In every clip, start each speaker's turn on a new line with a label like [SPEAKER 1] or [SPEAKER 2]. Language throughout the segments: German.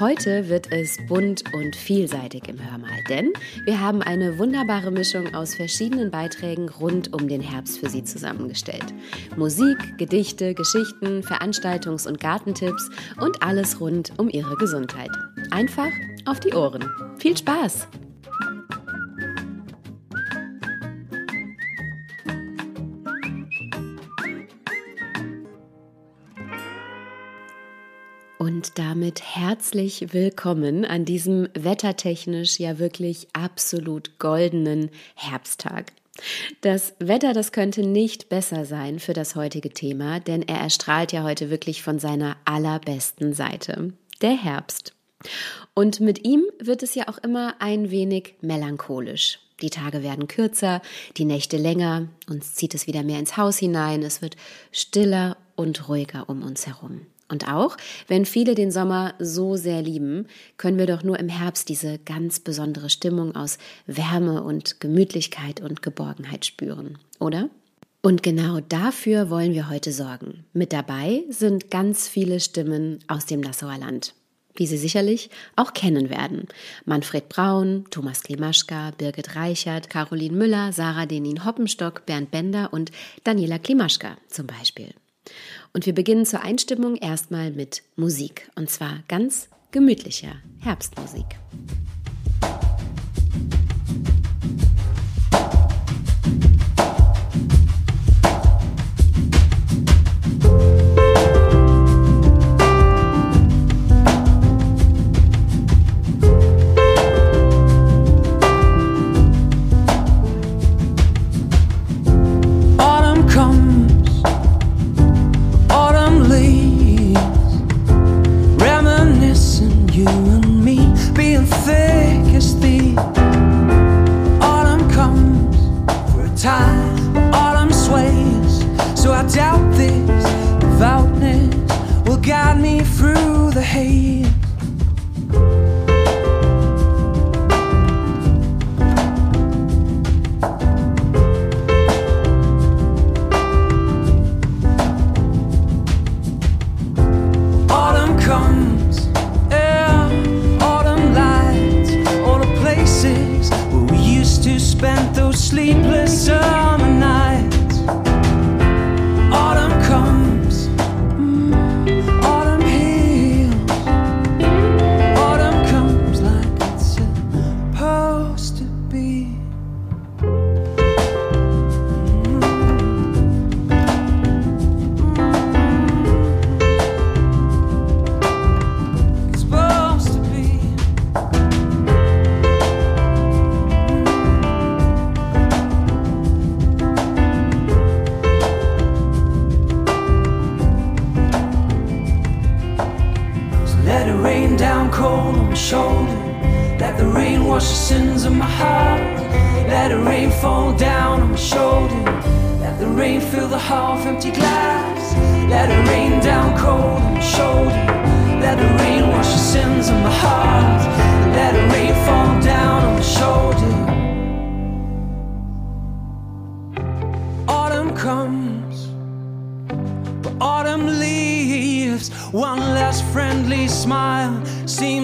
[SPEAKER 1] Heute wird es bunt und vielseitig im Hörmal, denn wir haben eine wunderbare Mischung aus verschiedenen Beiträgen rund um den Herbst für Sie zusammengestellt. Musik, Gedichte, Geschichten, Veranstaltungs- und Gartentipps und alles rund um Ihre Gesundheit. Einfach auf die Ohren. Viel Spaß! Und damit herzlich willkommen an diesem wettertechnisch ja wirklich absolut goldenen Herbsttag. Das Wetter, das könnte nicht besser sein für das heutige Thema, denn er erstrahlt ja heute wirklich von seiner allerbesten Seite. Der Herbst. Und mit ihm wird es ja auch immer ein wenig melancholisch. Die Tage werden kürzer, die Nächte länger, uns zieht es wieder mehr ins Haus hinein, es wird stiller und ruhiger um uns herum. Und auch, wenn viele den Sommer so sehr lieben, können wir doch nur im Herbst diese ganz besondere Stimmung aus Wärme und Gemütlichkeit und Geborgenheit spüren, oder? Und genau dafür wollen wir heute sorgen. Mit dabei sind ganz viele Stimmen aus dem Nassauer Land, wie Sie sicherlich auch kennen werden. Manfred Braun, Thomas Klimaschka, Birgit Reichert, Caroline Müller, Sarah Denin Hoppenstock, Bernd Bender und Daniela Klimaschka zum Beispiel. Und wir beginnen zur Einstimmung erstmal mit Musik. Und zwar ganz gemütlicher Herbstmusik.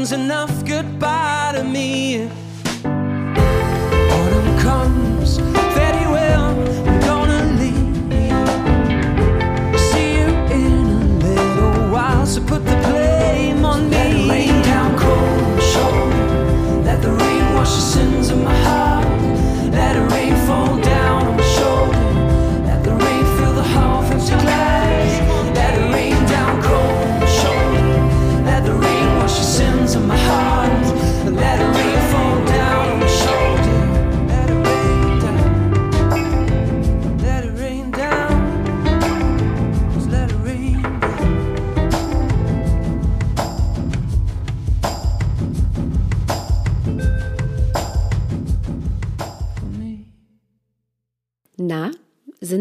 [SPEAKER 1] means enough goodbye to me.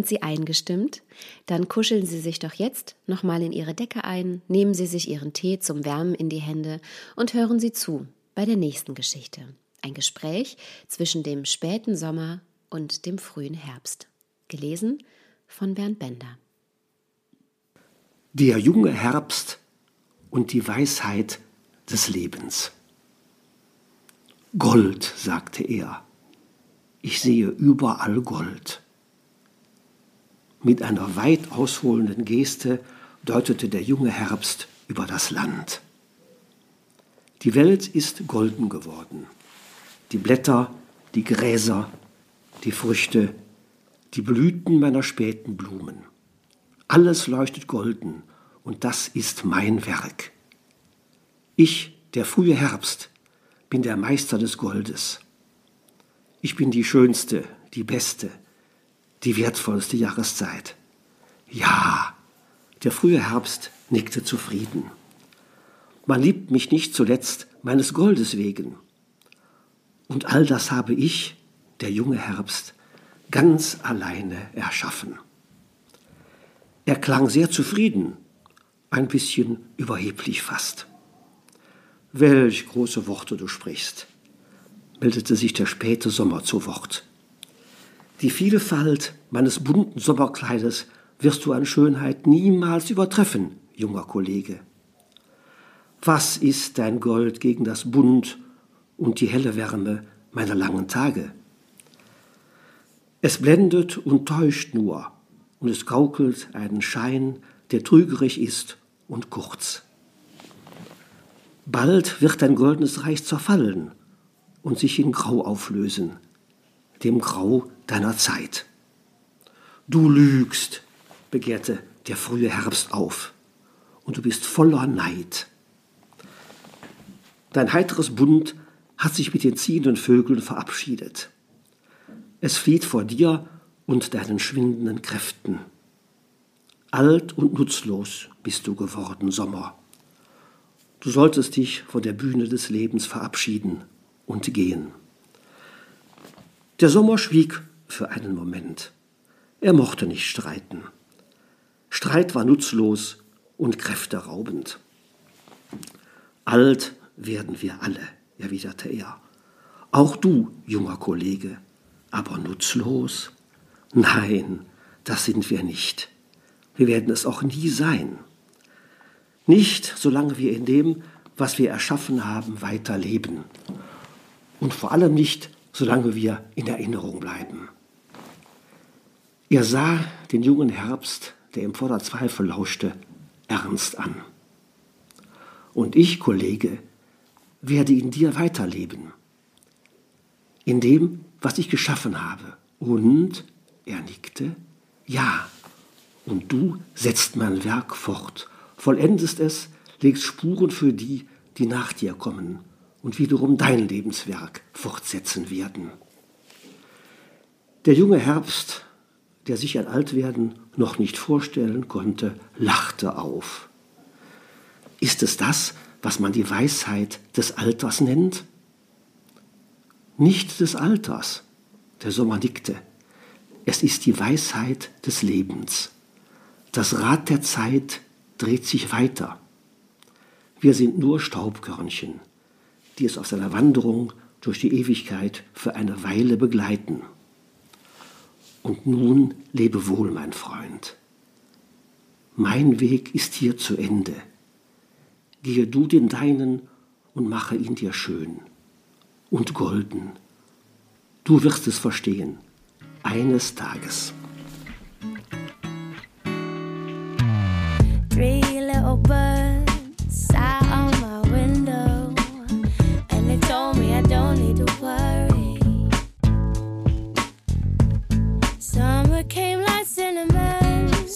[SPEAKER 1] Sind Sie eingestimmt? Dann kuscheln Sie sich doch jetzt nochmal in Ihre Decke ein, nehmen Sie sich Ihren Tee zum Wärmen in die Hände und hören Sie zu bei der nächsten Geschichte. Ein Gespräch zwischen dem späten Sommer und dem frühen Herbst. Gelesen von Bernd Bender.
[SPEAKER 2] Der junge Herbst und die Weisheit des Lebens. Gold, sagte er. Ich sehe überall Gold. Mit einer weit ausholenden Geste deutete der junge Herbst über das Land. Die Welt ist golden geworden. Die Blätter, die Gräser, die Früchte, die Blüten meiner späten Blumen. Alles leuchtet golden und das ist mein Werk. Ich, der frühe Herbst, bin der Meister des Goldes. Ich bin die schönste, die beste, die wertvollste Jahreszeit. Ja, der frühe Herbst nickte zufrieden. Man liebt mich nicht zuletzt meines Goldes wegen. Und all das habe ich, der junge Herbst, ganz alleine erschaffen. Er klang sehr zufrieden, ein bisschen überheblich fast. Welch große Worte du sprichst, meldete sich der späte Sommer zu Wort. Die Vielfalt meines bunten Sommerkleides wirst du an Schönheit niemals übertreffen, junger Kollege. Was ist dein Gold gegen das Bunt und die helle Wärme meiner langen Tage? Es blendet und täuscht nur, und es gaukelt einen Schein, der trügerig ist und kurz. Bald wird dein goldenes Reich zerfallen und sich in Grau auflösen, dem Grau deiner Zeit. Du lügst, begehrte der frühe Herbst auf, und du bist voller Neid. Dein heiteres Bund hat sich mit den ziehenden Vögeln verabschiedet. Es flieht vor dir und deinen schwindenden Kräften. Alt und nutzlos bist du geworden, Sommer. Du solltest dich von der Bühne des Lebens verabschieden und gehen. Der Sommer schwieg für einen Moment. Er mochte nicht streiten. Streit war nutzlos und kräfteraubend. Alt werden wir alle, erwiderte er. Auch du, junger Kollege, aber nutzlos? Nein, das sind wir nicht. Wir werden es auch nie sein. Nicht, solange wir in dem, was wir erschaffen haben, weiterleben. Und vor allem nicht, solange wir in Erinnerung bleiben. Er sah den jungen Herbst, der ihm voller Zweifel lauschte, ernst an. Und ich, Kollege, werde in dir weiterleben. In dem, was ich geschaffen habe. Und, er nickte, ja, und du setzt mein Werk fort, vollendest es, legst Spuren für die, die nach dir kommen und wiederum dein Lebenswerk fortsetzen werden. Der junge Herbst, der sich ein Altwerden noch nicht vorstellen konnte, lachte auf. Ist es das, was man die Weisheit des Alters nennt? Nicht des Alters, der Sommer nickte. Es ist die Weisheit des Lebens. Das Rad der Zeit dreht sich weiter. Wir sind nur Staubkörnchen, die es auf seiner Wanderung durch die Ewigkeit für eine Weile begleiten. Und nun lebe wohl, mein Freund. Mein Weg ist hier zu Ende. Gehe du den deinen und mache ihn dir schön und golden. Du wirst es verstehen, eines Tages.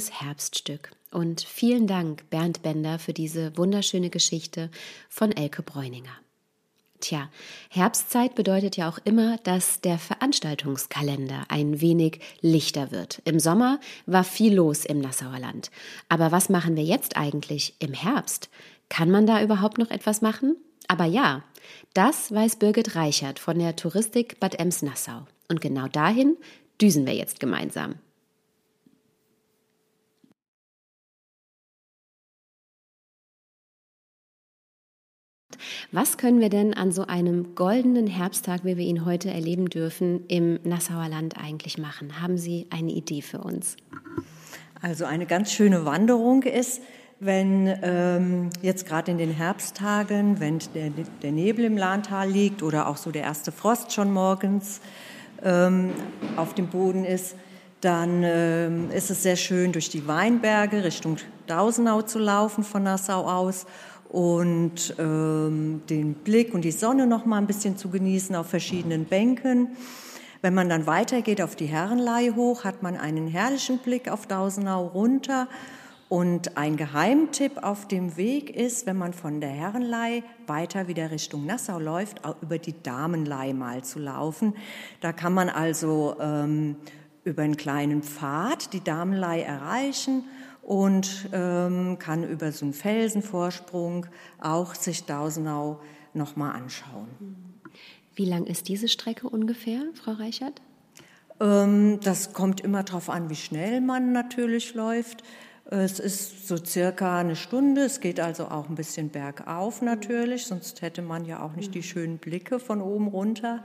[SPEAKER 1] schönes Herbststück. Und vielen Dank, Bernd Bender, für diese wunderschöne Geschichte von Elke Bräuninger. Tja, Herbstzeit bedeutet ja auch immer, dass der Veranstaltungskalender ein wenig lichter wird. Im Sommer war viel los im Nassauer Land. Aber was machen wir jetzt eigentlich im Herbst? Kann man da überhaupt noch etwas machen? Aber ja, das weiß Birgit Reichert von der Touristik Bad Ems-Nassau. Und genau dahin düsen wir jetzt gemeinsam. Was können wir denn an so einem goldenen Herbsttag, wie wir ihn heute erleben dürfen, im Nassauer Land eigentlich machen? Haben Sie eine Idee für uns?
[SPEAKER 3] Also eine ganz schöne Wanderung ist, wenn ähm, jetzt gerade in den Herbsttagen, wenn der, der Nebel im Lahntal liegt oder auch so der erste Frost schon morgens ähm, auf dem Boden ist, dann ähm, ist es sehr schön, durch die Weinberge Richtung Dausenau zu laufen von Nassau aus und ähm, den Blick und die Sonne noch mal ein bisschen zu genießen auf verschiedenen Bänken. Wenn man dann weitergeht auf die Herrenlei hoch, hat man einen herrlichen Blick auf Dausenau runter. Und ein Geheimtipp auf dem Weg ist, wenn man von der Herrenlei weiter wieder Richtung Nassau läuft, auch über die Damenlei mal zu laufen. Da kann man also ähm, über einen kleinen Pfad die Damenlei erreichen und ähm, kann über so einen Felsenvorsprung auch sich Dausenau nochmal anschauen.
[SPEAKER 1] Wie lang ist diese Strecke ungefähr, Frau Reichert?
[SPEAKER 3] Ähm, das kommt immer darauf an, wie schnell man natürlich läuft. Es ist so circa eine Stunde. Es geht also auch ein bisschen bergauf natürlich, sonst hätte man ja auch nicht die schönen Blicke von oben runter.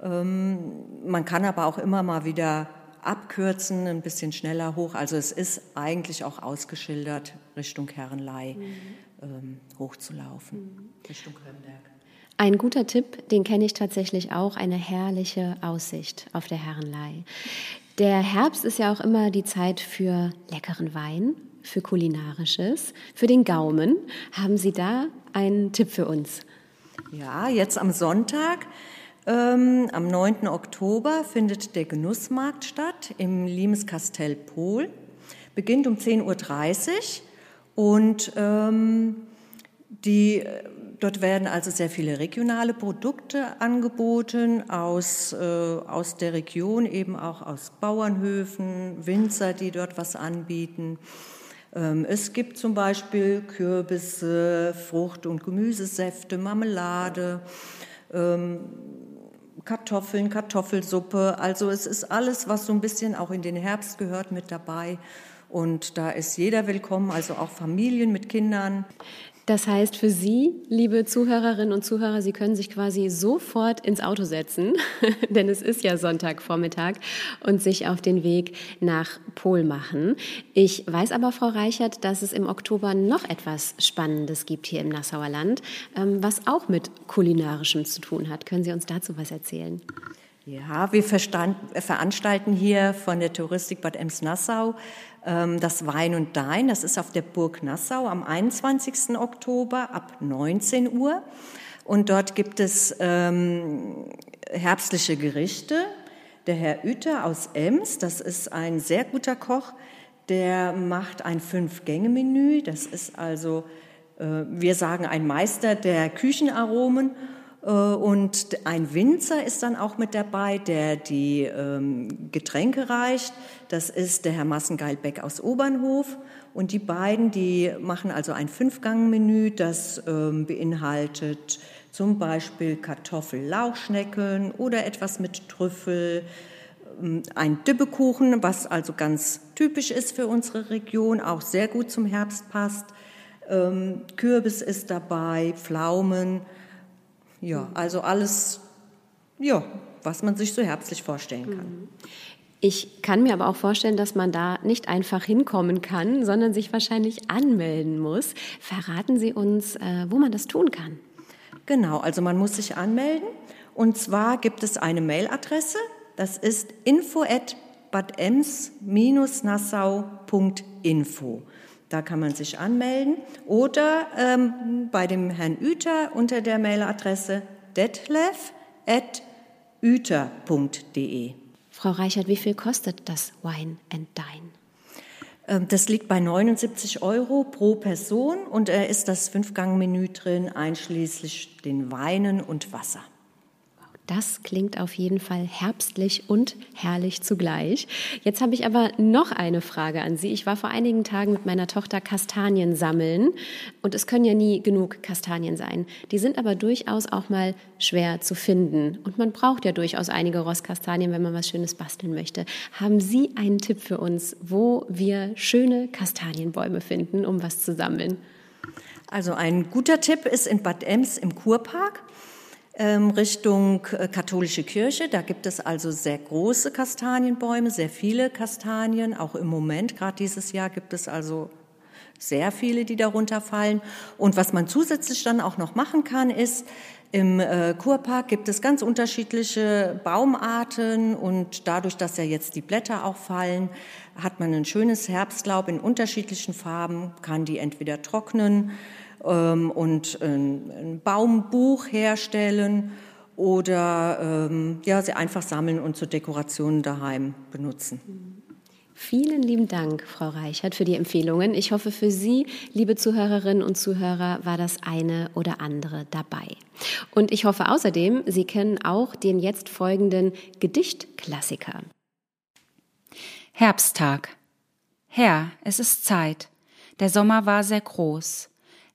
[SPEAKER 3] Ähm, man kann aber auch immer mal wieder abkürzen, ein bisschen schneller hoch. Also es ist eigentlich auch ausgeschildert, Richtung Herrenlei ähm, hochzulaufen, Richtung Römberg.
[SPEAKER 1] Ein guter Tipp, den kenne ich tatsächlich auch, eine herrliche Aussicht auf der Herrenlei. Der Herbst ist ja auch immer die Zeit für leckeren Wein, für kulinarisches, für den Gaumen. Haben Sie da einen Tipp für uns?
[SPEAKER 3] Ja, jetzt am Sonntag, ähm, am 9. Oktober, findet der Genussmarkt statt im Limes-Kastell Pohl. Beginnt um 10.30 Uhr und ähm, die, dort werden also sehr viele regionale Produkte angeboten aus, äh, aus der Region, eben auch aus Bauernhöfen, Winzer, die dort was anbieten. Ähm, es gibt zum Beispiel Kürbisse, Frucht- und Gemüsesäfte, Marmelade, ähm, Kartoffeln, Kartoffelsuppe. Also es ist alles, was so ein bisschen auch in den Herbst gehört, mit dabei. Und da ist jeder willkommen, also auch Familien mit Kindern.
[SPEAKER 1] Das heißt für Sie, liebe Zuhörerinnen und Zuhörer, Sie können sich quasi sofort ins Auto setzen, denn es ist ja Sonntagvormittag, und sich auf den Weg nach Pol machen. Ich weiß aber, Frau Reichert, dass es im Oktober noch etwas Spannendes gibt hier im Nassauer Land, ähm, was auch mit kulinarischem zu tun hat. Können Sie uns dazu was erzählen?
[SPEAKER 3] Ja, wir veranstalten hier von der Touristik Bad Ems-Nassau das Wein und Dein. Das ist auf der Burg Nassau am 21. Oktober ab 19 Uhr. Und dort gibt es ähm, herbstliche Gerichte. Der Herr Ueter aus Ems, das ist ein sehr guter Koch, Der macht ein Fünf-Gänge-Menü. Das ist also, äh, wir sagen, ein Meister der Küchenaromen. Äh, und ein Winzer ist dann auch mit dabei, der die ähm, Getränke reicht. Das ist der Herr Massengeil-Beck aus Obernhof. Und die beiden, die machen also ein Fünfgang-Menü, das ähm, beinhaltet zum Beispiel Kartoffel-Lauchschnecken oder etwas mit Trüffel, ähm, ein Dibbekuchen, was also ganz typisch ist für unsere Region, auch sehr gut zum Herbst passt. Kürbis ist dabei, Pflaumen, ja, also alles, ja, was man sich so herbstlich vorstellen kann. Mhm.
[SPEAKER 1] Ich kann mir aber auch vorstellen, dass man da nicht einfach hinkommen kann, sondern sich wahrscheinlich anmelden muss. Verraten Sie uns, äh, wo man das tun kann.
[SPEAKER 3] Genau, also man muss sich anmelden. Und zwar gibt es eine Mailadresse, das ist info at badems-nassau.info. Da kann man sich anmelden oder ähm, bei dem Herrn Üter unter der Mailadresse detlef.üter.de.
[SPEAKER 1] Frau Reichert, wie viel kostet das Wine and Dine?
[SPEAKER 3] Ähm, das liegt bei 79 Euro pro Person und da ist das Fünfgang-Menü drin, einschließlich den Weinen und Wasser.
[SPEAKER 1] Das klingt auf jeden Fall herbstlich und herrlich zugleich. Jetzt habe ich aber noch eine Frage an Sie. Ich war vor einigen Tagen mit meiner Tochter Kastanien sammeln und es können ja nie genug Kastanien sein. Die sind aber durchaus auch mal schwer zu finden und man braucht ja durchaus einige Rostkastanien, wenn man was Schönes basteln möchte. Haben Sie einen Tipp für uns, wo wir schöne Kastanienbäume finden, um was zu sammeln?
[SPEAKER 3] Also ein guter Tipp ist in Bad Ems im Kurpark Richtung äh, katholische Kirche. Da gibt es also sehr große Kastanienbäume, sehr viele Kastanien. Auch im Moment, gerade dieses Jahr, gibt es also sehr viele, die darunter fallen. Und was man zusätzlich dann auch noch machen kann, ist, im äh, Kurpark gibt es ganz unterschiedliche Baumarten und dadurch, dass ja jetzt die Blätter auch fallen, hat man ein schönes Herbstlaub in unterschiedlichen Farben, kann die entweder trocknen, ähm, und ein, ein, Baumbuch herstellen oder ähm, ja, sie einfach sammeln und zur Dekoration daheim benutzen.
[SPEAKER 1] Vielen lieben Dank, Frau Reichert, für die Empfehlungen. Ich hoffe, für Sie, liebe Zuhörerinnen und Zuhörer, war das eine oder andere dabei. Und ich hoffe außerdem, Sie kennen auch den jetzt folgenden Gedichtklassiker.
[SPEAKER 4] Herbsttag. Herr, es ist Zeit. Der Sommer war sehr groß.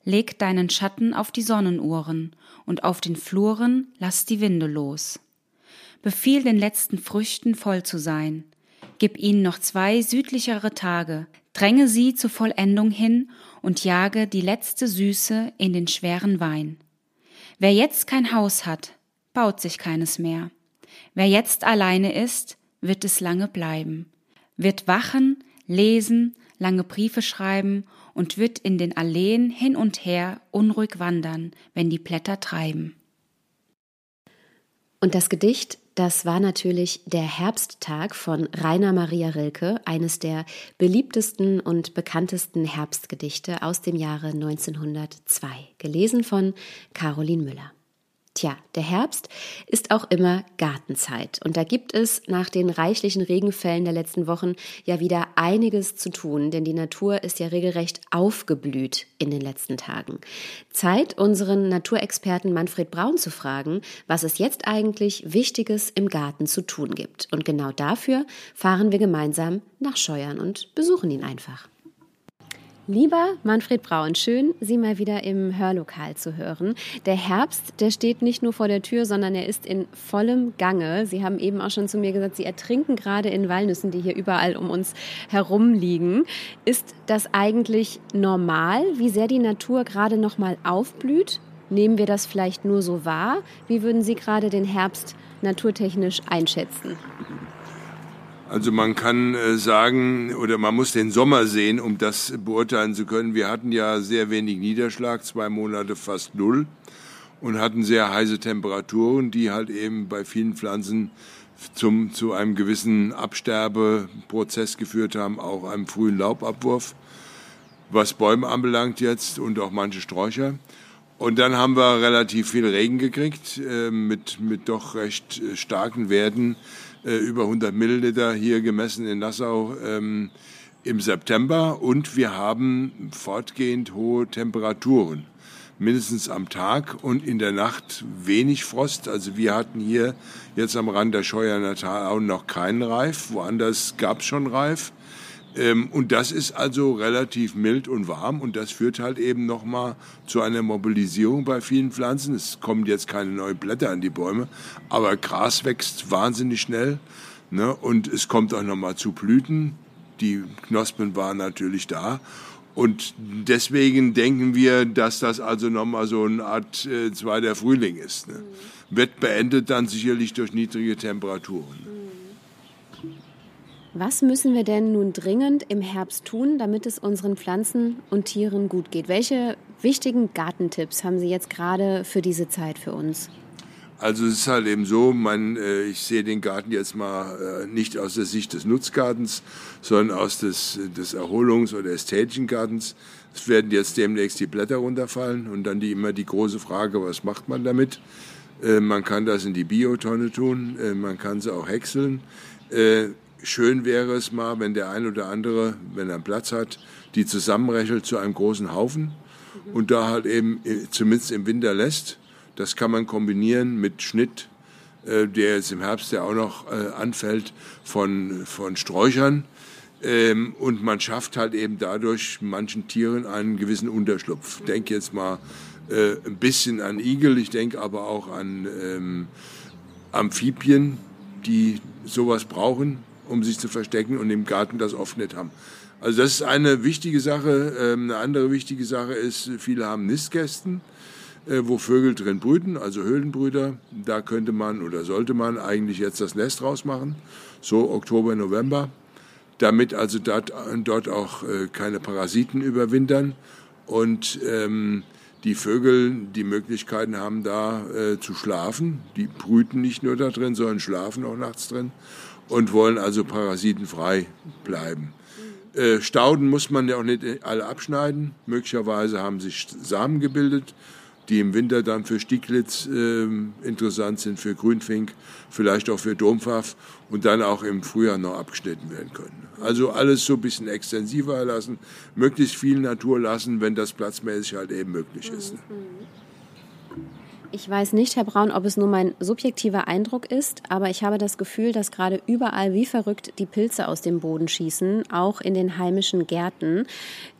[SPEAKER 4] Leg deinen Schatten auf die Sonnenuhren und auf den Fluren lass die Winde los. Befiehl den letzten Früchten voll zu sein. Gib ihnen noch zwei südlichere Tage, dränge sie zur Vollendung hin und jage die letzte Süße in den schweren Wein. Wer jetzt kein Haus hat, baut sich keines mehr. Wer jetzt alleine ist, wird es lange bleiben, wird wachen, lesen, lange Briefe schreiben und wird in den Alleen hin und her unruhig wandern, wenn die Blätter treiben.
[SPEAKER 1] Und das Gedicht, das war natürlich Der Herbsttag von Rainer Maria Rilke, eines der beliebtesten und bekanntesten Herbstgedichte aus dem Jahre 1902, gelesen von Caroline Müller. Tja, der Herbst ist auch immer Gartenzeit und da gibt es nach den reichlichen Regenfällen der letzten Wochen ja wieder einiges zu tun, denn die Natur ist ja regelrecht aufgeblüht in den letzten Tagen. Zeit, unseren Naturexperten Manfred Braun zu fragen, was es jetzt eigentlich Wichtiges im Garten zu tun gibt. Und genau dafür fahren wir gemeinsam nach Scheuern und besuchen ihn einfach. Lieber Manfred Braun, schön, Sie mal wieder im Hörlokal zu hören. Der Herbst, der steht nicht nur vor der Tür, sondern er ist in vollem Gange. Sie haben eben auch schon zu mir gesagt, Sie ertrinken gerade in Walnüssen, die hier überall um uns herum liegen. Ist das eigentlich normal, wie sehr die Natur gerade noch mal aufblüht? Nehmen wir das vielleicht nur so wahr? Wie würden Sie gerade den Herbst naturtechnisch einschätzen?
[SPEAKER 5] Also man kann äh, sagen, oder man muss den Sommer sehen, um das beurteilen zu können. Wir hatten ja sehr wenig Niederschlag, zwei Monate fast null und hatten sehr heiße Temperaturen, die halt eben bei vielen Pflanzen zum, zu einem gewissen Absterbeprozess geführt haben, auch einem frühen Laubabwurf, was Bäume anbelangt jetzt und auch manche Sträucher. Und dann haben wir relativ viel Regen gekriegt äh, mit, mit doch recht äh, starken Werten über 100 Milliliter hier gemessen in Nassau ähm, im September und wir haben fortgehend hohe Temperaturen mindestens am Tag und in der Nacht wenig Frost. Also wir hatten hier jetzt am Rand der Scheuerner Tal noch keinen Reif, woanders gab es schon Reif. Ähm, und das ist also relativ mild und warm und das führt halt eben nochmal zu einer Mobilisierung bei vielen Pflanzen. Es kommen jetzt keine neuen Blätter an die Bäume, aber Gras wächst wahnsinnig schnell ne? und es kommt auch nochmal zu Blüten. Die Knospen waren natürlich da und deswegen denken wir, dass das also nochmal so eine Art äh, zweiter Frühling ist. Ne? Wird beendet dann sicherlich durch niedrige Temperaturen.
[SPEAKER 1] Was müssen wir denn nun dringend im Herbst tun, damit es unseren Pflanzen und Tieren gut geht? Welche wichtigen Gartentipps haben Sie jetzt gerade für diese Zeit für uns?
[SPEAKER 5] Also es ist halt eben so, man, äh, ich sehe den Garten jetzt mal äh, nicht aus der Sicht des Nutzgartens, sondern aus des, des Erholungs- oder ästhetischen Gartens. Es werden jetzt demnächst die Blätter runterfallen und dann die, immer die große Frage, was macht man damit? Äh, man kann das in die Biotonne tun, man kann sie auch häckseln. Schön wäre es mal, wenn der ein oder andere, wenn er Platz hat, die zusammenrechelt zu einem großen Haufen und da halt eben äh, zumindest im Winter lässt das kann man kombinieren mit Schnitt, äh, der jetzt im Herbst ja auch noch äh, anfällt, von, von Sträuchern. Ähm, und man schafft halt eben dadurch manchen Tieren einen gewissen Unterschlupf. Denke jetzt mal äh, ein bisschen an Igel, ich denke aber auch an ähm, Amphibien, die sowas brauchen, um sich zu verstecken und im Garten das oft nicht haben. Also das ist eine wichtige Sache. Ähm, eine andere wichtige Sache ist, viele haben Nistkästen. Äh, wo Vögel drin brüten, also Höhlenbrüder. Da könnte man oder sollte man eigentlich jetzt das Nest rausmachen, so Oktober, November, damit also dort, auch äh, keine Parasiten überwintern und ähm, die Vögel die Möglichkeiten haben, da äh, zu schlafen. Die brüten nicht nur da drin, sondern schlafen auch nachts drin und wollen also parasitenfrei bleiben. Äh, Stauden muss man ja auch nicht alle abschneiden. Möglicherweise haben sich Samen gebildet die im Winter dann für Stieglitz äh, interessant sind, für Grünfink, vielleicht auch für Dompfaff und dann auch im Frühjahr noch abgeschnitten werden können. Also alles so ein bisschen extensiver lassen, möglichst viel Natur lassen, wenn das platzmäßig halt eben möglich ist. Ne?
[SPEAKER 1] Ich weiß nicht, Herr Braun, ob es nur mein subjektiver Eindruck ist, aber ich habe das Gefühl, dass gerade überall wie verrückt die Pilze aus dem Boden schießen, auch in den heimischen Gärten.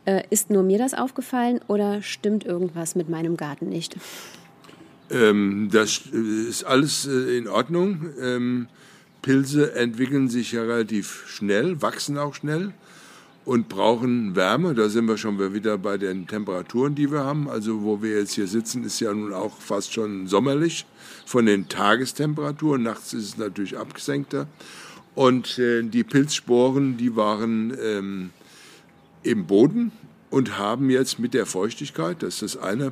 [SPEAKER 1] Äh, ist nur mir das aufgefallen oder stimmt irgendwas mit meinem Garten nicht?
[SPEAKER 5] Ähm, das ist alles äh, in Ordnung. Ähm, Pilze entwickeln sich ja relativ schnell, wachsen auch schnell und brauchen Wärme. Da sind wir schon wieder bei den Temperaturen, die wir haben. Also wo wir jetzt hier sitzen, ist ja nun auch fast schon sommerlich von den Tagestemperaturen. Nachts ist es natürlich abgesenkter. Und äh, die Pilzsporen, die waren ähm, im Boden und haben jetzt mit der Feuchtigkeit, das ist das eine,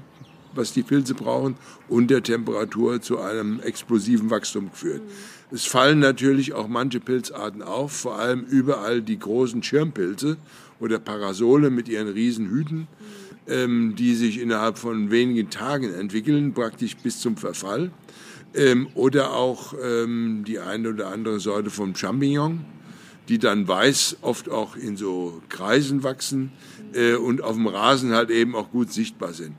[SPEAKER 5] was die Pilze brauchen, und der Temperatur zu einem explosiven Wachstum geführt. Mhm. Es fallen natürlich auch manche Pilzarten auf, vor allem überall die großen Schirmpilze oder Parasole mit ihren Riesenhüten, ähm, die sich innerhalb von wenigen Tagen entwickeln, praktisch bis zum Verfall. Ähm, oder auch ähm, die eine oder andere Sorte vom Champignon, die dann weiß oft auch in so Kreisen wachsen äh, und auf dem Rasen halt eben auch gut sichtbar sind.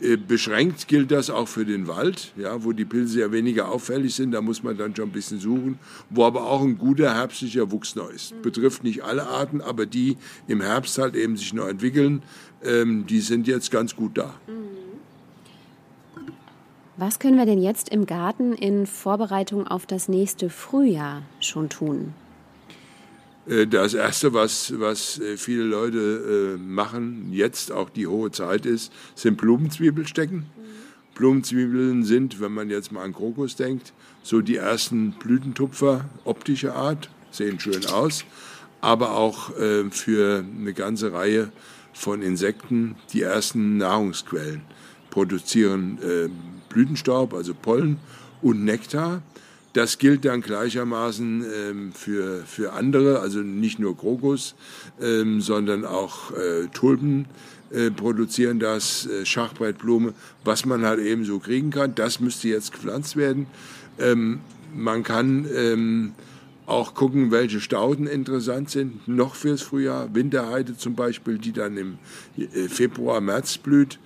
[SPEAKER 5] Äh, beschränkt gilt das auch für den Wald, ja, wo die Pilze ja weniger auffällig sind. Da muss man dann schon ein bisschen suchen. Wo aber auch ein guter herbstlicher Wuchs noch ist. Betrifft nicht alle Arten, aber die im Herbst halt eben sich noch entwickeln, ähm, die sind jetzt ganz gut da.
[SPEAKER 1] Was können wir denn jetzt im Garten in Vorbereitung auf das nächste Frühjahr schon tun?
[SPEAKER 5] Äh, das Erste, was, was äh, viele Leute äh, machen, jetzt auch die hohe Zeit ist, sind Blumenzwiebelstecken. Mhm. Blumenzwiebeln sind, wenn man jetzt mal an Krokus denkt, so die ersten Blütentupfer optischer Art, sehen schön aus, aber auch für eine ganze Reihe von Insekten die ersten Nahrungsquellen, produzieren Blütenstaub, also Pollen und Nektar. Das gilt dann gleichermaßen ähm, für, für andere, also nicht nur Krokus, ähm, sondern auch äh, Tulpen äh, produzieren das, äh, Schachbrettblume, was man halt eben so kriegen kann. Das müsste jetzt gepflanzt werden. Ähm, man kann ähm,
[SPEAKER 6] auch gucken, welche Stauden interessant sind, noch fürs Frühjahr. Winterheide zum Beispiel, die dann im äh, Februar, März blüht.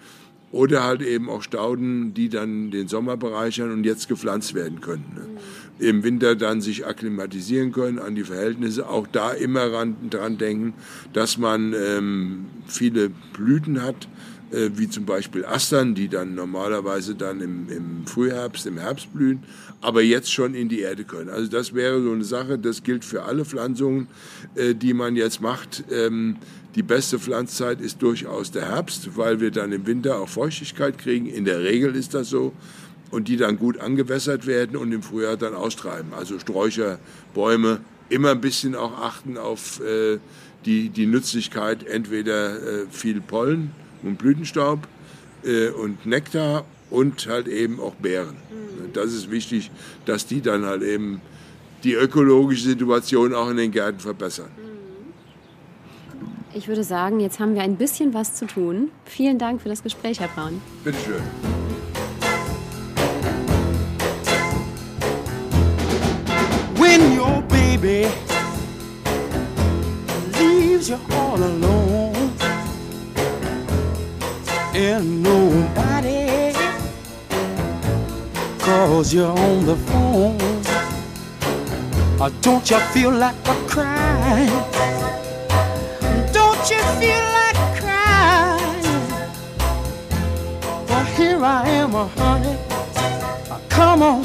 [SPEAKER 6] Oder halt eben auch Stauden, die dann den Sommer bereichern und jetzt gepflanzt werden können. Ne? Im Winter dann sich akklimatisieren können an die Verhältnisse. Auch da immer ran, dran denken, dass man ähm, viele Blüten hat, äh, wie zum Beispiel Astern, die dann normalerweise dann im, im Frühherbst, im Herbst blühen, aber jetzt schon in die Erde können. Also das wäre so eine Sache, das gilt für alle Pflanzungen, äh, die man jetzt macht. Ähm, die beste Pflanzzeit ist durchaus der Herbst, weil wir dann im Winter auch Feuchtigkeit kriegen. In der Regel ist das so. Und die dann gut angewässert werden und im Frühjahr dann austreiben. Also Sträucher, Bäume, immer ein bisschen auch achten auf äh, die, die Nützlichkeit, entweder äh, viel Pollen und Blütenstaub äh, und Nektar und halt eben auch Beeren. Mhm. Das ist wichtig, dass die dann halt eben die ökologische Situation auch in den Gärten verbessern.
[SPEAKER 7] Ich würde sagen, jetzt haben wir ein bisschen was zu tun. Vielen Dank für das Gespräch, Herr Braun.
[SPEAKER 6] Bitte schön. When your baby leaves you all alone and nobody calls you on the phone, don't you feel like a crying? Feel like crying? Well, here I am, honey. Come on,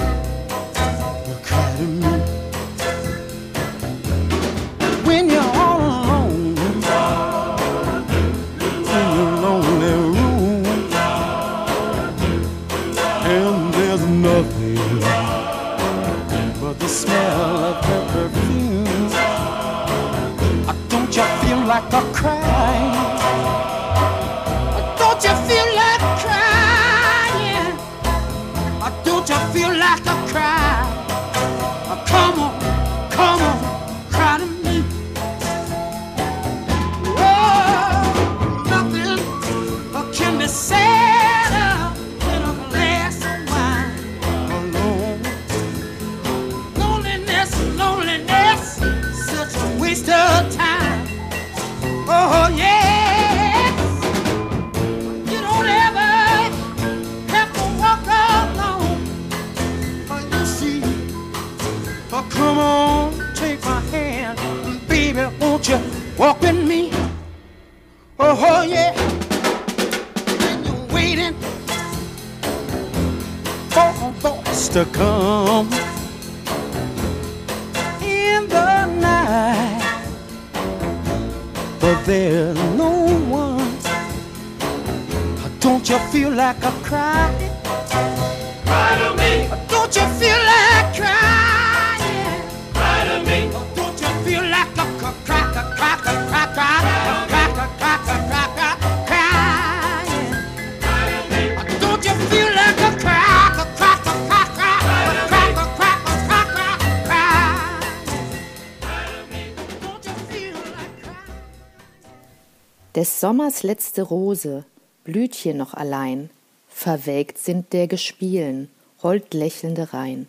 [SPEAKER 7] Sommers letzte Rose, Blütchen noch allein, verwelkt sind der Gespielen, hold lächelnde Rein.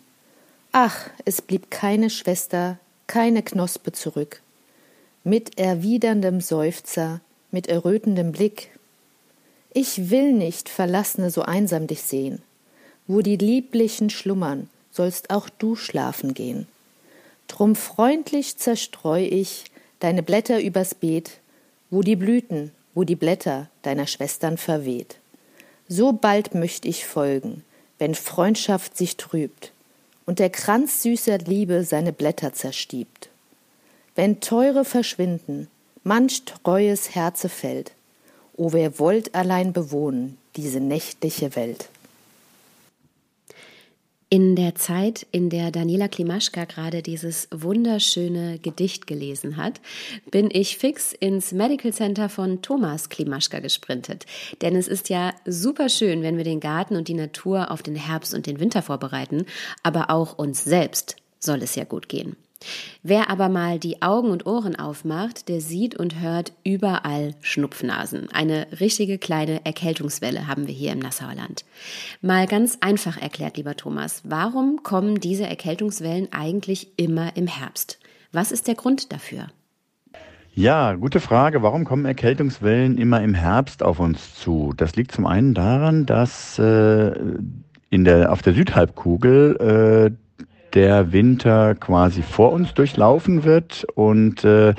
[SPEAKER 7] Ach, es blieb keine Schwester, keine Knospe zurück. Mit erwiderndem Seufzer, mit errötendem Blick. Ich will nicht, Verlassene, so einsam dich sehen. Wo die Lieblichen schlummern, sollst auch du schlafen gehen. Drum freundlich zerstreu ich deine Blätter übers Beet, wo die Blüten, wo die Blätter deiner Schwestern verweht. So bald möcht ich folgen, wenn Freundschaft sich trübt und der Kranz süßer Liebe seine Blätter zerstiebt. Wenn Teure verschwinden, manch treues Herze fällt, o wer wollt allein bewohnen diese nächtliche Welt. In der Zeit, in der Daniela Klimaschka gerade dieses wunderschöne Gedicht gelesen hat, bin ich fix ins Medical Center von Thomas Klimaschka gesprintet. Denn es ist ja super schön, wenn wir den Garten und die Natur auf den Herbst und den Winter vorbereiten, aber auch uns selbst soll es ja gut gehen. Wer aber mal die Augen und Ohren aufmacht, der sieht und hört überall Schnupfnasen. Eine richtige kleine Erkältungswelle haben wir hier im Nassauer Land. Mal ganz einfach erklärt, lieber Thomas, warum kommen diese Erkältungswellen eigentlich immer im Herbst?
[SPEAKER 1] Was ist der Grund dafür?
[SPEAKER 8] Ja, gute Frage. Warum kommen Erkältungswellen immer im Herbst auf uns zu? Das liegt zum einen daran, dass äh, in der, auf der Südhalbkugel äh, der Winter quasi vor uns durchlaufen wird und äh,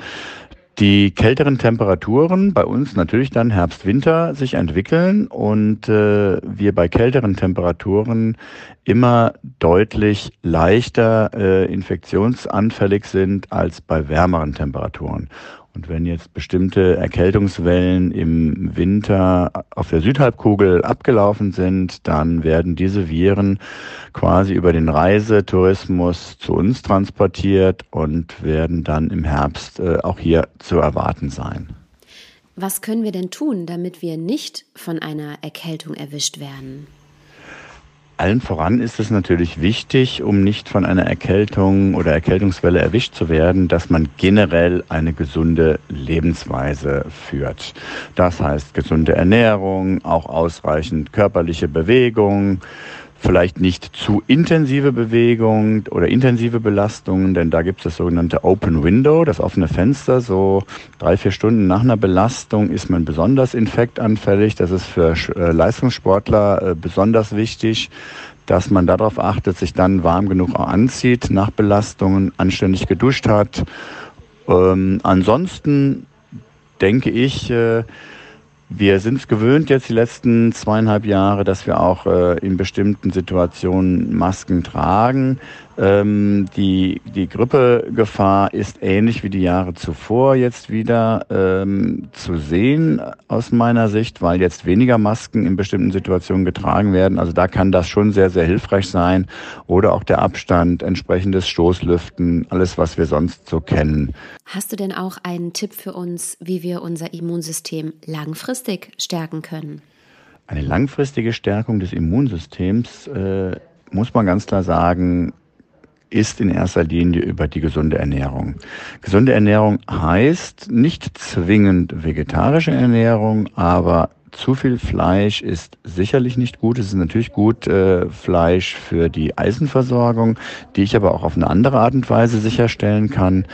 [SPEAKER 8] die kälteren Temperaturen bei uns natürlich dann Herbst, Winter sich entwickeln und äh, wir bei kälteren Temperaturen immer deutlich leichter äh, infektionsanfällig sind als bei wärmeren Temperaturen. Und wenn jetzt bestimmte Erkältungswellen im Winter auf der Südhalbkugel abgelaufen sind, dann werden diese Viren quasi über den Reisetourismus zu uns transportiert und werden dann im Herbst äh, auch hier zu erwarten sein.
[SPEAKER 1] Was können wir denn tun, damit wir nicht von einer Erkältung erwischt werden?
[SPEAKER 8] Allen voran ist es natürlich wichtig, um nicht von einer Erkältung oder Erkältungswelle erwischt zu werden, dass man generell eine gesunde Lebensweise führt. Das heißt gesunde Ernährung, auch ausreichend körperliche Bewegung, vielleicht nicht zu intensive Bewegung oder intensive Belastungen, denn da gibt es das sogenannte Open Window, das offene Fenster. So drei, vier Stunden nach einer Belastung ist man besonders infektanfällig. Das ist für äh, Leistungssportler äh, besonders wichtig dass man darauf achtet, sich dann warm genug anzieht nach Belastungen, anständig geduscht hat. Ähm, ansonsten denke ich, äh, wir sind es gewöhnt jetzt die letzten zweieinhalb Jahre, dass wir auch äh, in bestimmten Situationen Masken tragen. Ähm, die, die Grippegefahr ist ähnlich wie die Jahre zuvor jetzt wieder ähm, zu sehen aus meiner Sicht, weil jetzt weniger Masken in bestimmten Situationen getragen werden. Also da kann das schon sehr, sehr hilfreich sein. Oder auch der Abstand, entsprechendes Stoßlüften, alles, was wir sonst so kennen.
[SPEAKER 1] Hast du denn auch einen Tipp für uns, wie wir unser Immunsystem langfristig stärken können?
[SPEAKER 8] Eine langfristige Stärkung des Immunsystems äh, muss man ganz klar sagen, ist in erster Linie über die gesunde Ernährung. Gesunde Ernährung heißt nicht zwingend vegetarische Ernährung, aber zu viel Fleisch ist sicherlich nicht gut. Es ist natürlich gut äh, Fleisch für die Eisenversorgung, die ich aber auch auf eine andere Art und Weise sicherstellen kann.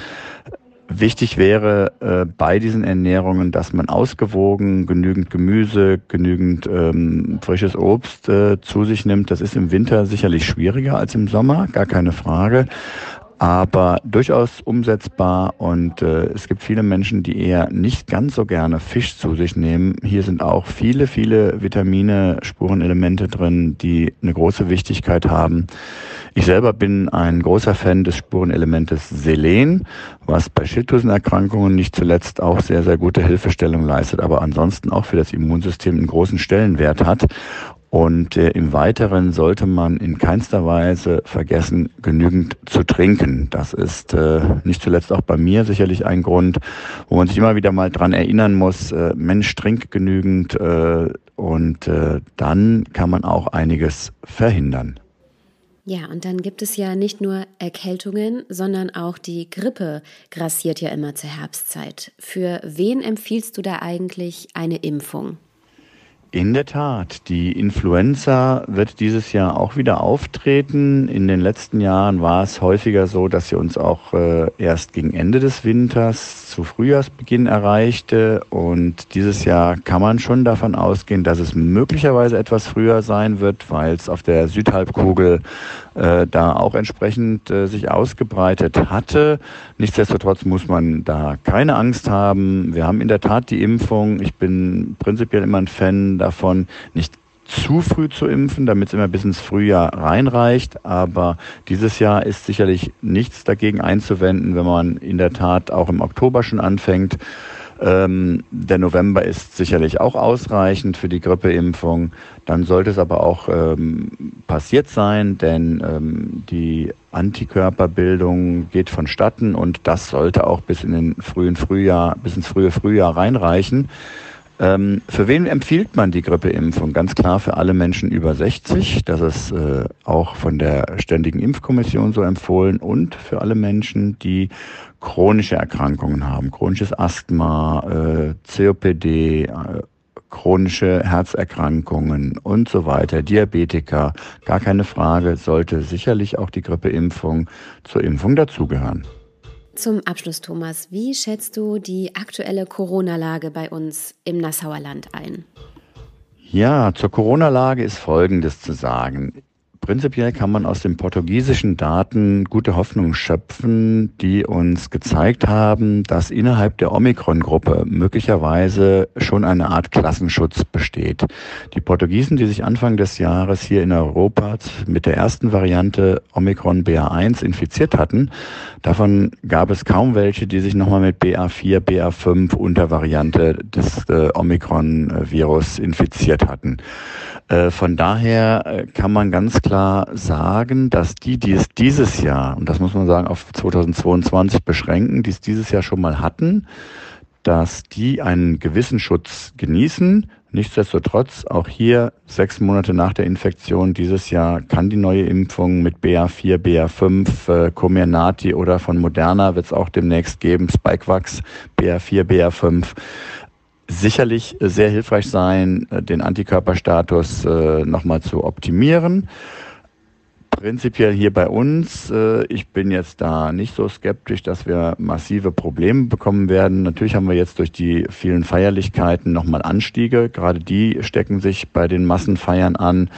[SPEAKER 8] Wichtig wäre äh, bei diesen Ernährungen, dass man ausgewogen genügend Gemüse, genügend ähm, frisches Obst äh, zu sich nimmt. Das ist im Winter sicherlich schwieriger als im Sommer, gar keine Frage aber durchaus umsetzbar und äh, es gibt viele Menschen, die eher nicht ganz so gerne Fisch zu sich nehmen. Hier sind auch viele, viele Vitamine, Spurenelemente drin, die eine große Wichtigkeit haben. Ich selber bin ein großer Fan des Spurenelementes Selen, was bei Schilddrüsenerkrankungen nicht zuletzt auch sehr, sehr gute Hilfestellung leistet, aber ansonsten auch für das Immunsystem einen großen Stellenwert hat. Und äh, im Weiteren sollte man in keinster Weise vergessen, genügend zu trinken. Das ist äh, nicht zuletzt auch bei mir sicherlich ein Grund, wo man sich immer wieder mal dran erinnern muss, äh, Mensch, trink genügend äh, und äh, dann kann man auch einiges verhindern.
[SPEAKER 1] Ja, und dann gibt es ja nicht nur Erkältungen, sondern auch die Grippe grassiert ja immer zur Herbstzeit. Für wen empfiehlst du da eigentlich eine Impfung?
[SPEAKER 8] In der Tat, die Influenza wird dieses Jahr auch wieder auftreten. In den letzten Jahren war es häufiger so, dass sie uns auch äh, erst gegen Ende des Winters zu Frühjahrsbeginn erreichte. Und dieses Jahr kann man schon davon ausgehen, dass es möglicherweise etwas früher sein wird, weil es auf der Südhalbkugel äh, da auch entsprechend äh, sich ausgebreitet hatte. Nichtsdestotrotz muss man da keine Angst haben. Wir haben in der Tat die Impfung. Ich bin prinzipiell immer ein Fan davon, nicht zu früh zu impfen, damit es immer bis ins Frühjahr reinreicht. Aber dieses Jahr ist sicherlich nichts dagegen einzuwenden, wenn man in der Tat auch im Oktober schon anfängt. Ähm, der November ist sicherlich auch ausreichend für die Grippeimpfung. Dann sollte es aber auch ähm, passiert sein, denn ähm, die Antikörperbildung geht vonstatten und das sollte auch bis in den frühen Frühjahr, bis ins frühe Frühjahr reinreichen. Ähm, für wen empfiehlt man die Grippeimpfung? Ganz klar für alle Menschen über 60. Das ist äh, auch von der Ständigen Impfkommission so empfohlen und für alle Menschen, die chronische Erkrankungen haben, chronisches Asthma, äh, COPD, äh, chronische Herzerkrankungen und so weiter, Diabetiker, gar keine Frage, sollte sicherlich auch die Grippeimpfung zur Impfung dazugehören.
[SPEAKER 1] Zum Abschluss, Thomas, wie schätzt du die aktuelle Corona-Lage bei uns im Nassauer Land ein?
[SPEAKER 8] Ja, zur Corona-Lage ist Folgendes zu sagen. Prinzipiell kann man aus den portugiesischen Daten gute Hoffnung schöpfen, die uns gezeigt haben, dass innerhalb der Omikron-Gruppe möglicherweise schon eine Art Klassenschutz besteht. Die Portugiesen, die sich Anfang des Jahres hier in Europa mit der ersten Variante Omikron BA1 infiziert hatten, davon gab es kaum welche, die sich nochmal mit BA4, BA5 Untervariante des äh, Omikron-Virus infiziert hatten. Äh, von daher äh, kann man ganz klar sagen, dass die, die es dieses Jahr, und das muss man sagen, auf 2022 beschränken, die es dieses Jahr schon mal hatten, dass die einen gewissen Schutz genießen. Nichtsdestotrotz, auch hier sechs Monate nach der Infektion dieses Jahr kann die neue Impfung mit BA4, BA5, äh, Comirnaty oder von Moderna wird es auch demnächst geben, Spikevax, BA4, BA5 sicherlich sehr hilfreich sein, äh, den Antikörperstatus äh, nochmal zu optimieren. Prinzipiell hier bei uns, äh, ich bin jetzt da nicht so skeptisch, dass wir massive Probleme bekommen werden. Natürlich haben wir jetzt durch die vielen Feierlichkeiten nochmal Anstiege. Gerade die stecken sich bei den Massenfeiern an,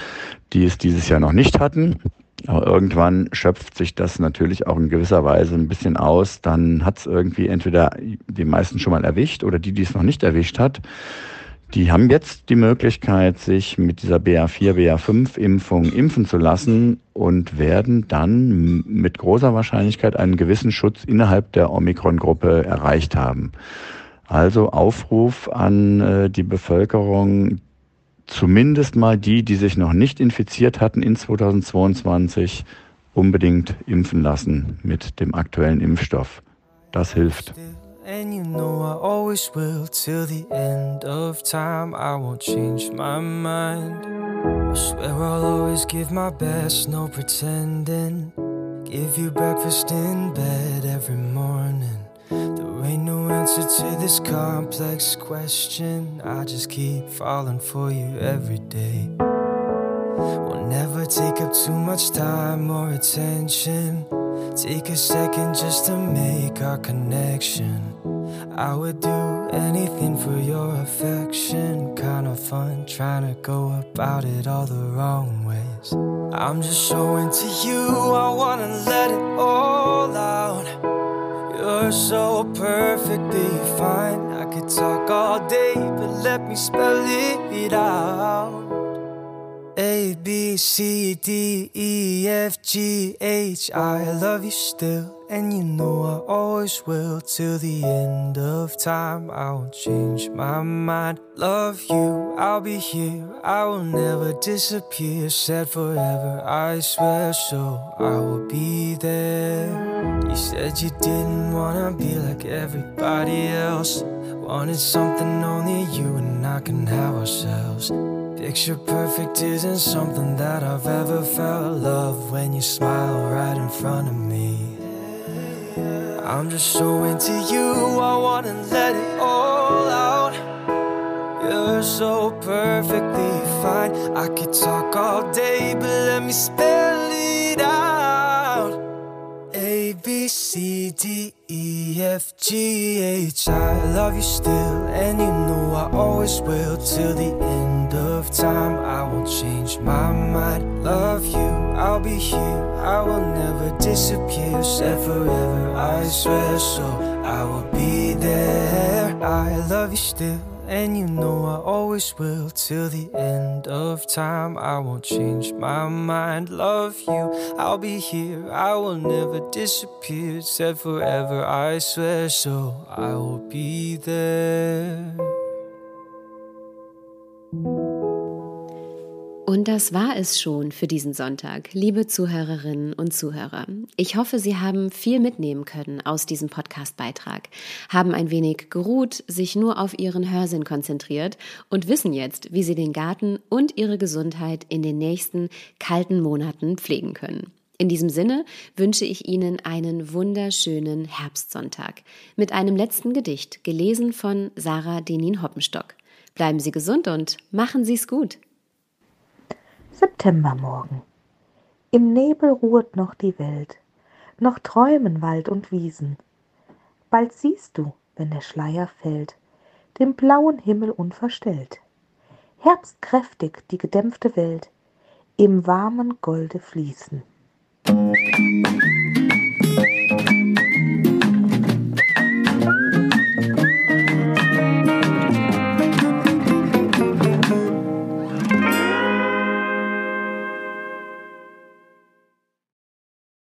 [SPEAKER 8] die es dieses Jahr noch nicht hatten. Aber irgendwann schöpft sich das natürlich auch in gewisser Weise ein bisschen aus. Dann hat es irgendwie entweder die meisten schon mal erwischt oder die, die es noch nicht erwischt hat. Die haben jetzt die Möglichkeit, sich mit dieser BA4, BA5-Impfung impfen zu lassen und werden dann mit großer Wahrscheinlichkeit einen gewissen Schutz innerhalb der Omikron-Gruppe erreicht haben. Also Aufruf an äh, die Bevölkerung, zumindest mal die, die sich noch nicht infiziert hatten in 2022, unbedingt impfen lassen mit dem aktuellen Impfstoff. Das hilft. And you know I always will till the end of time. I won't change my mind. I swear I'll always give my best, no pretending. Give you breakfast in bed every morning. There ain't no answer to this complex question. I just keep falling for you every day. We'll never take up too much time or attention. Take a second just to make our connection. I would do anything for your affection. Kind of fun trying to go about it all the wrong ways. I'm just showing to you, I wanna let it all out. You're so perfectly fine. I could talk all day, but let me spell it out. A B C D E F G H. I love you still. And you know I always will till the end of time. I won't change my mind. Love you, I'll be here. I will never disappear. Said forever, I swear so. I will be there. You said you didn't wanna be like everybody else. Wanted something only you and I can have ourselves. Picture perfect isn't something that I've ever felt. Love when you smile right in front of me. I'm just so into you, I wanna let it all out. You're so perfectly fine. I could talk all day, but let me spell it out. A B C D E F G H. I love you still, and you know I always will till the end of time. I won't change my mind. Love you, I'll be here. I will never disappear. Said forever, I swear so. I will be there. I love you still. And you know I always will till the end of time. I won't change my mind. Love you, I'll be here. I will never disappear. Said forever, I swear so. I will be there.
[SPEAKER 1] Und das war es schon für diesen Sonntag, liebe Zuhörerinnen und Zuhörer. Ich hoffe, Sie haben viel mitnehmen können aus diesem Podcast-Beitrag, haben ein wenig geruht, sich nur auf Ihren Hörsinn konzentriert und wissen jetzt, wie Sie den Garten und Ihre Gesundheit in den nächsten kalten Monaten pflegen können. In diesem Sinne wünsche ich Ihnen einen wunderschönen Herbstsonntag mit einem letzten Gedicht, gelesen von Sarah Denin Hoppenstock. Bleiben Sie gesund und machen Sie es gut.
[SPEAKER 9] Septembermorgen. Im Nebel ruhet noch die Welt, noch träumen Wald und Wiesen. Bald siehst du, wenn der Schleier fällt, den blauen Himmel unverstellt. Herbstkräftig die gedämpfte Welt im warmen Golde fließen.